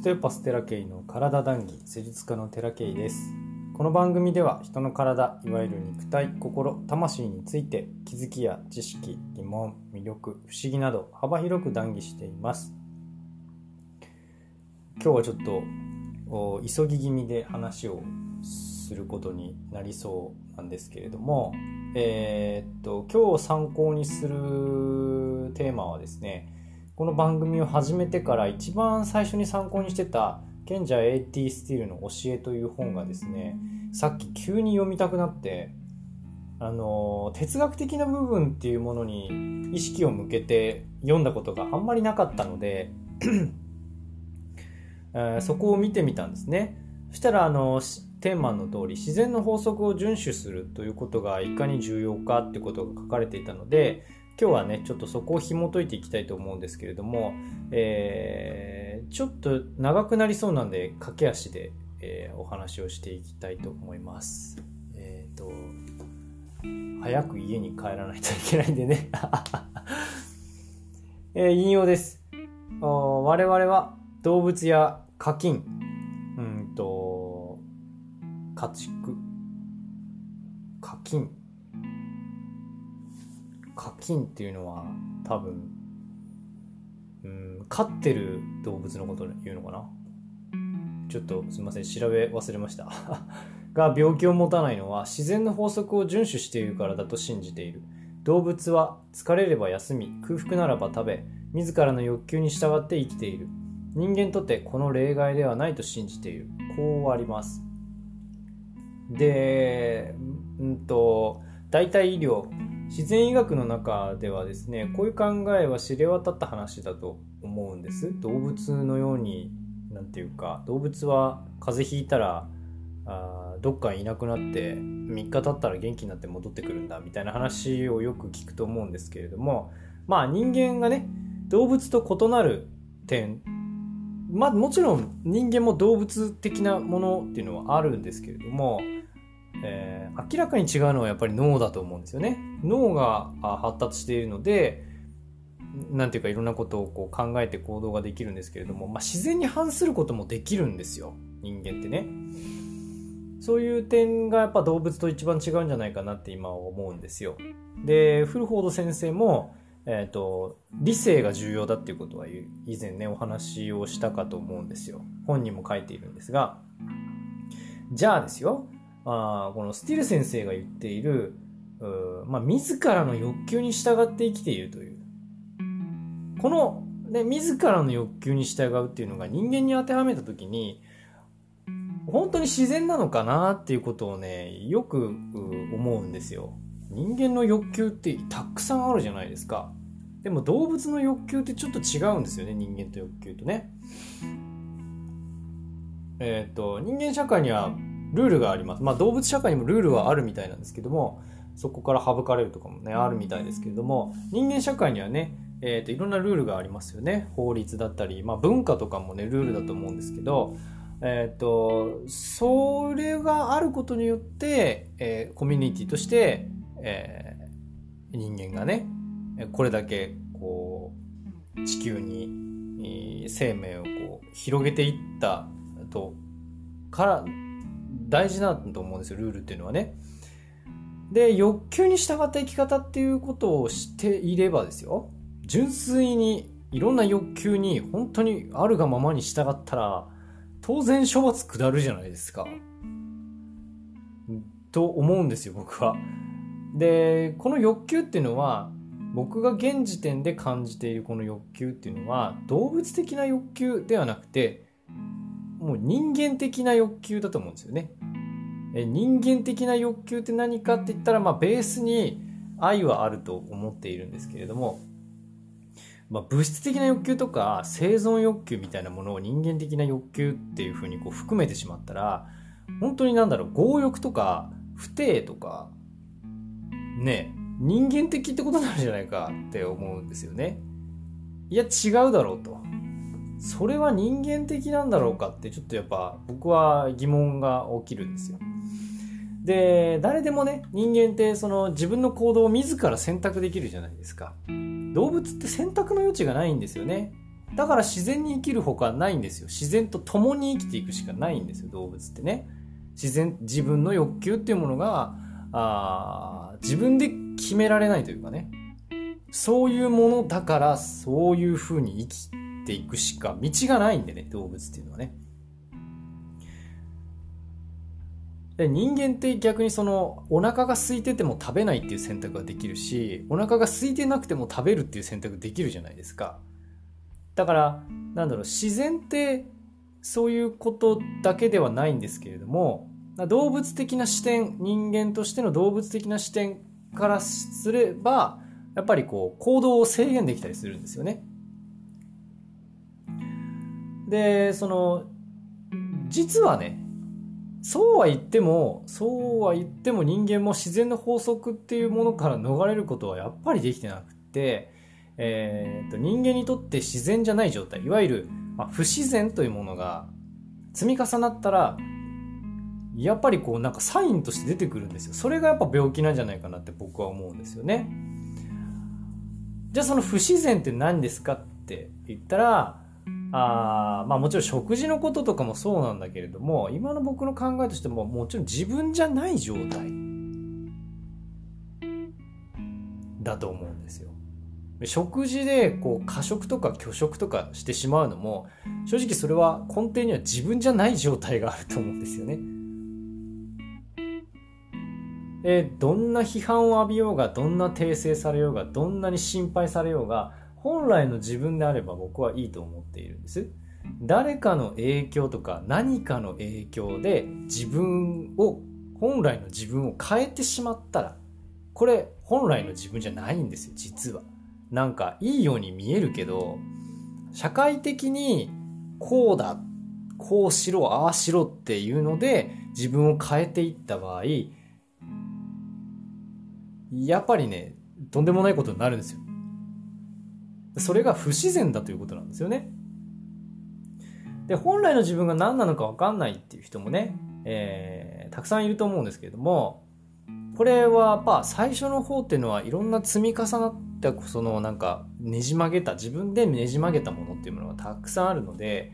ステオパステラケイの体談義施術家のテラケイです。この番組では人の体いわゆる肉体心魂について気づきや知識疑問魅力不思議など幅広く談義しています。今日はちょっと急ぎ気味で話をすることになりそうなんですけれどもえー、っと今日参考にするテーマはですねこの番組を始めてから一番最初に参考にしてた賢者 AT スティールの教えという本がですねさっき急に読みたくなってあの哲学的な部分っていうものに意識を向けて読んだことがあんまりなかったので えー、そこを見てみたんですね。そしたらあのテーマの通り自然の法則を遵守するということがいかに重要かってことが書かれていたので今日はねちょっとそこを紐解いていきたいと思うんですけれども、えー、ちょっと長くなりそうなんで駆け足で、えー、お話をしていきたいと思います。え、ー、と早く家に帰らないといけないんでね、えー、引用です。我々は動物や課金、うんと、家畜、課金、課金っていうのは多分、うん、飼ってる動物のことを言うのかな？ちょっとすいません、調べ忘れました。が病気を持たないのは自然の法則を遵守しているからだと信じている。動物は疲れれば休み、空腹ならば食べ、自らの欲求に従って生きている。人間にとってこの例外ではないと信じている。こうあります。で、うんと、代替医療、自然医学の中ではですねこういう考えは知れ渡った話だと思うんです。動物のように何て言うか動物は風邪ひいたらあどっかいなくなって3日経ったら元気になって戻ってくるんだみたいな話をよく聞くと思うんですけれどもまあ人間がね動物と異なる点まあもちろん人間も動物的なものっていうのはあるんですけれどもえー、明らかに違うのはやっぱり脳だと思うんですよね。脳が発達しているので、なんていうかいろんなことをこう考えて行動ができるんですけれども、まあ、自然に反することもできるんですよ。人間ってね。そういう点がやっぱ動物と一番違うんじゃないかなって今は思うんですよ。で、フルフォード先生も、えっ、ー、と、理性が重要だっていうことは以前ね、お話をしたかと思うんですよ。本にも書いているんですが、じゃあですよ、あこのスティル先生が言っている、まあ、自らの欲求に従って生きているという。この、ね、自らの欲求に従うっていうのが人間に当てはめた時に、本当に自然なのかなっていうことをね、よく思うんですよ。人間の欲求ってたくさんあるじゃないですか。でも動物の欲求ってちょっと違うんですよね、人間と欲求とね。えっ、ー、と、人間社会にはルールがあります。まあ動物社会にもルールはあるみたいなんですけども、そこから省かれるとかもね、あるみたいですけれども、人間社会にはね、えー、といろんなルールがありますよね。法律だったり、まあ文化とかもね、ルールだと思うんですけど、えっ、ー、と、それがあることによって、えー、コミュニティとして、えー、人間がね、これだけ、こう、地球に生命をこう広げていったと、から大事だと思うんですよ、ルールっていうのはね。で、欲求に従った生き方っていうことをしていればですよ、純粋にいろんな欲求に本当にあるがままに従ったら、当然処罰下るじゃないですか。と思うんですよ、僕は。で、この欲求っていうのは、僕が現時点で感じているこの欲求っていうのは、動物的な欲求ではなくて、もう人間的な欲求だと思うんですよね。え人間的な欲求って何かって言ったら、まあ、ベースに愛はあると思っているんですけれども、まあ、物質的な欲求とか生存欲求みたいなものを人間的な欲求っていうふうにこう含めてしまったら本当になんだろう強欲とか不定とかね人間的ってことになんじゃないかって思うんですよね。いや違うだろうと。それは人間的なんだろうかってちょっとやっぱ僕は疑問が起きるんですよ。で、誰でもね、人間ってその自分の行動を自ら選択できるじゃないですか。動物って選択の余地がないんですよね。だから自然に生きるほかないんですよ。自然と共に生きていくしかないんですよ、動物ってね。自然、自分の欲求っていうものが、あ自分で決められないというかね。そういうものだから、そういう風に生きていくしか道がないんでね、動物っていうのはね。で人間って逆にそのお腹が空いてても食べないっていう選択ができるしお腹が空いてなくても食べるっていう選択できるじゃないですか。だからなんだろう自然ってそういうことだけではないんですけれども動物的な視点人間としての動物的な視点からすればやっぱりこう行動を制限できたりするんですよね。でその実はねそうは言ってもそうは言っても人間も自然の法則っていうものから逃れることはやっぱりできてなくて、えーと、人間にとって自然じゃない状態いわゆる、まあ、不自然というものが積み重なったらやっぱりこうなんかサインとして出てくるんですよ。それがやっぱ病気なんじゃないかなって僕は思うんですよね。じゃあその不自然って何ですかって言ったらあまあもちろん食事のこととかもそうなんだけれども今の僕の考えとしてももちろん自分じゃない状態だと思うんですよ。食事でこう過食とか拒食とかしてしまうのも正直それは根底には自分じゃない状態があると思うんですよね。でどんな批判を浴びようがどんな訂正されようがどんなに心配されようが本来の自分であれば僕はいいと思っているんです。誰かの影響とか何かの影響で自分を本来の自分を変えてしまったらこれ本来の自分じゃないんですよ実は。なんかいいように見えるけど社会的にこうだこうしろああしろっていうので自分を変えていった場合やっぱりねとんでもないことになるんですよ。それが不自然だということなんですよね。で、本来の自分が何なのか分かんないっていう人もね、えー、たくさんいると思うんですけれども、これはやっぱ最初の方っていうのはいろんな積み重なったそのなんかねじ曲げた自分でねじ曲げたものっていうものがたくさんあるので、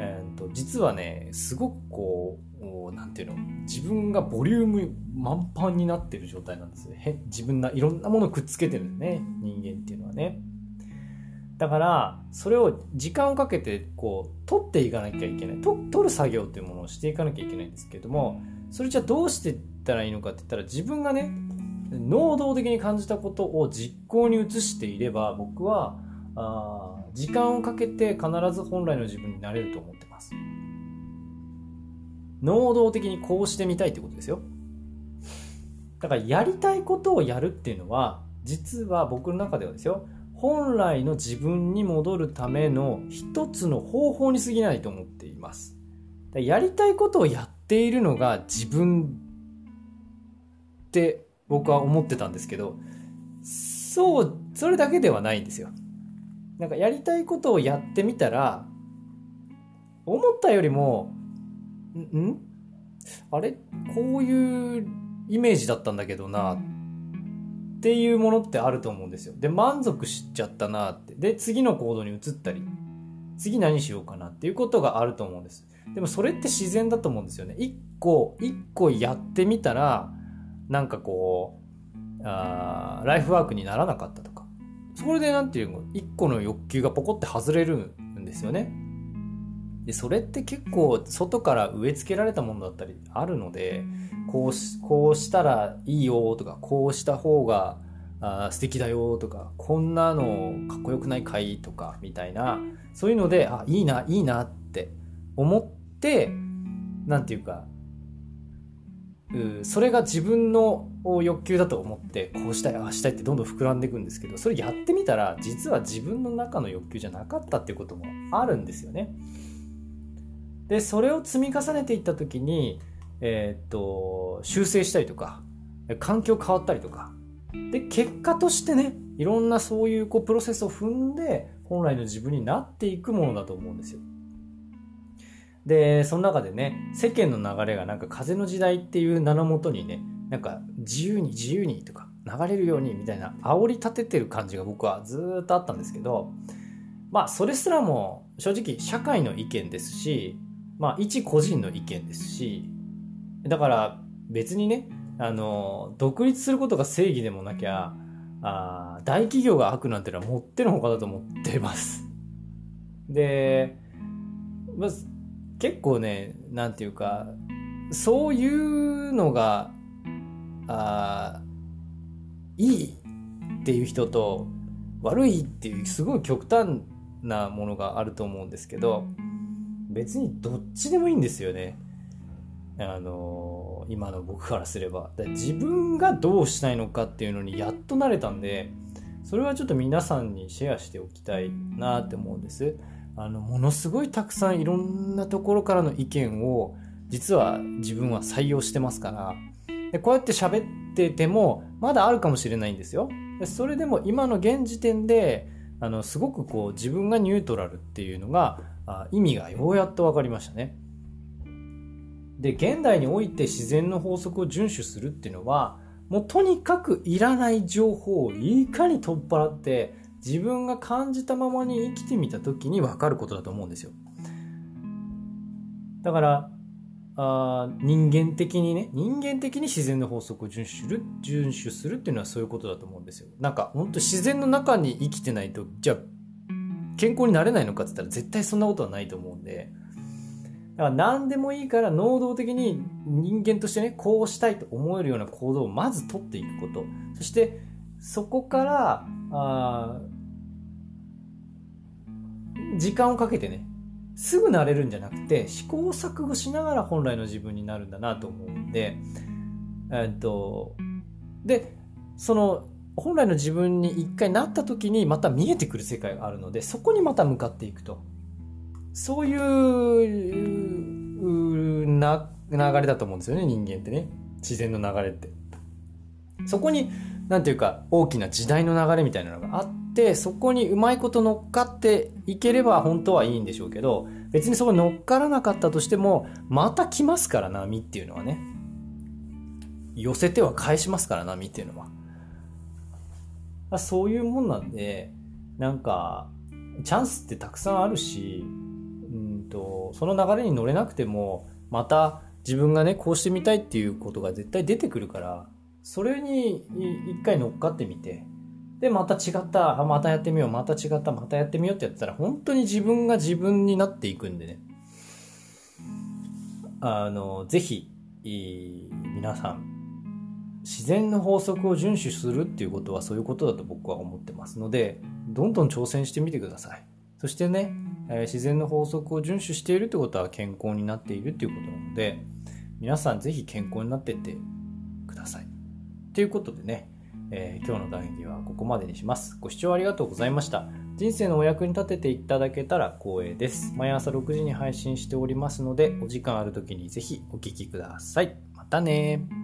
えーと、実はねすごくこうなんていうの自分がボリューム満帆になってる状態なんですね自分ないろんなものくっつけてるんですね人間っていうのはね。だからそれを時間をかけてこう取っていかなきゃいけない。と取る作業っていうものをしていかなきゃいけないんですけれどもそれじゃあどうしていったらいいのかって言ったら自分がね能動的に感じたことを実行に移していれば僕はあ時間をかけて必ず本来の自分になれると思ってます。能動的にこうしてみたいってことですよ。だからやりたいことをやるっていうのは実は僕の中ではですよ本来の自分に戻るための一つの方法に過ぎないと思っています。やりたいことをやっているのが自分って僕は思ってたんですけど、そう、それだけではないんですよ。なんかやりたいことをやってみたら、思ったよりも、んあれ？こういうイメージだったんだけどなっっていうものってあると思うんですよ。で、満足しちゃったなって。で、次の行動に移ったり、次何しようかなっていうことがあると思うんです。でもそれって自然だと思うんですよね。一個、一個やってみたら、なんかこう、あライフワークにならなかったとか。それでなんていうの、一個の欲求がポコって外れるんですよね。で、それって結構外から植え付けられたものだったりあるので、こうし、こうしたらいいよとか、こうした方があ素敵だよとか、こんなのかっこよくないかいとか、みたいな、そういうので、あ、いいな、いいなって思って、なんていうか、うそれが自分の欲求だと思ってこうしたいああしたいってどんどん膨らんでいくんですけどそれやってみたら実は自分の中の欲求じゃなかったっていうこともあるんですよね。でそれを積み重ねていった時にえー、っと修正したりとか環境変わったりとかで結果としてねいろんなそういうこうプロセスを踏んで本来の自分になっていくものだと思うんですよ。でその中でね世間の流れがなんか風の時代っていう名のもとにねなんか自由に自由にとか流れるようにみたいな煽り立ててる感じが僕はずっとあったんですけどまあそれすらも正直社会の意見ですしまあ一個人の意見ですしだから別にねあの独立することが正義でもなきゃあ大企業が悪なんてのはもってのほかだと思ってます。で、まあ、結構ねなんていうかそういうのがあいいっていう人と悪いっていうすごい極端なものがあると思うんですけど別にどっちでもいいんですよね。あの今の僕からすれば。自分がどうしたいのかっていうのにやっと慣れたんでそれはちょっと皆さんにシェアしておきたいなって思うんです。あのものすごいたくさんいろんなところからの意見を実は自分は採用してますから。でこうやって喋っててもまだあるかもしれないんですよ。それでも今の現時点であのすごくこう自分がニュートラルっていうのがあ意味がようやっと分かりましたね。で現代において自然の法則を遵守するっていうのはもうとにかくいらない情報をいかに取っ払って自分が感じたままに生きてみた時に分かることだと思うんですよ。だからあ人間的にね人間的に自然の法則を遵守する遵守するっていうのはそういうことだと思うんですよ。なんか本当自然の中に生きてないとじゃあ健康になれないのかって言ったら絶対そんなことはないと思うんで。だから何でもいいから能動的に人間としてねこうしたいと思えるような行動をまず取っていくこと。そしてそこからあ時間をかけてねすぐなれるんじゃなくて試行錯誤しながら本来の自分になるんだなと思うんで、えっと、でその本来の自分に一回なった時にまた見えてくる世界があるのでそこにまた向かっていくと。そういうな流れだと思うんですよね人間ってね。自然の流れって。そこに何ていうか大きな時代の流れみたいなのがあってそこにうまいこと乗っかっていければ本当はいいんでしょうけど別にそこに乗っからなかったとしてもまた来ますから波っていうのはね。寄せては返しますから波っていうのは。そういうもんなんでなんかチャンスってたくさんあるしうんとその流れに乗れなくてもまた自分がねこうしてみたいっていうことが絶対出てくるからそれに一回乗っかってみてでまた違ったあまたやってみようまた違ったまたやってみようってやったら本当に自分が自分になっていくんでね。あのぜひ皆さん自然の法則を遵守するっていうことはそういうことだと僕は思ってますのでどんどん挑戦してみてください。そしてね、え、自然の法則を遵守しているってことは健康になっているっていうことなので皆さんぜひ健康になってってください。ということでね、えー、今日の談義はここまでにします。ご視聴ありがとうございました。人生のお役に立てていただけたら光栄です。毎朝6時に配信しておりますのでお時間ある時にぜひお聴きください。またね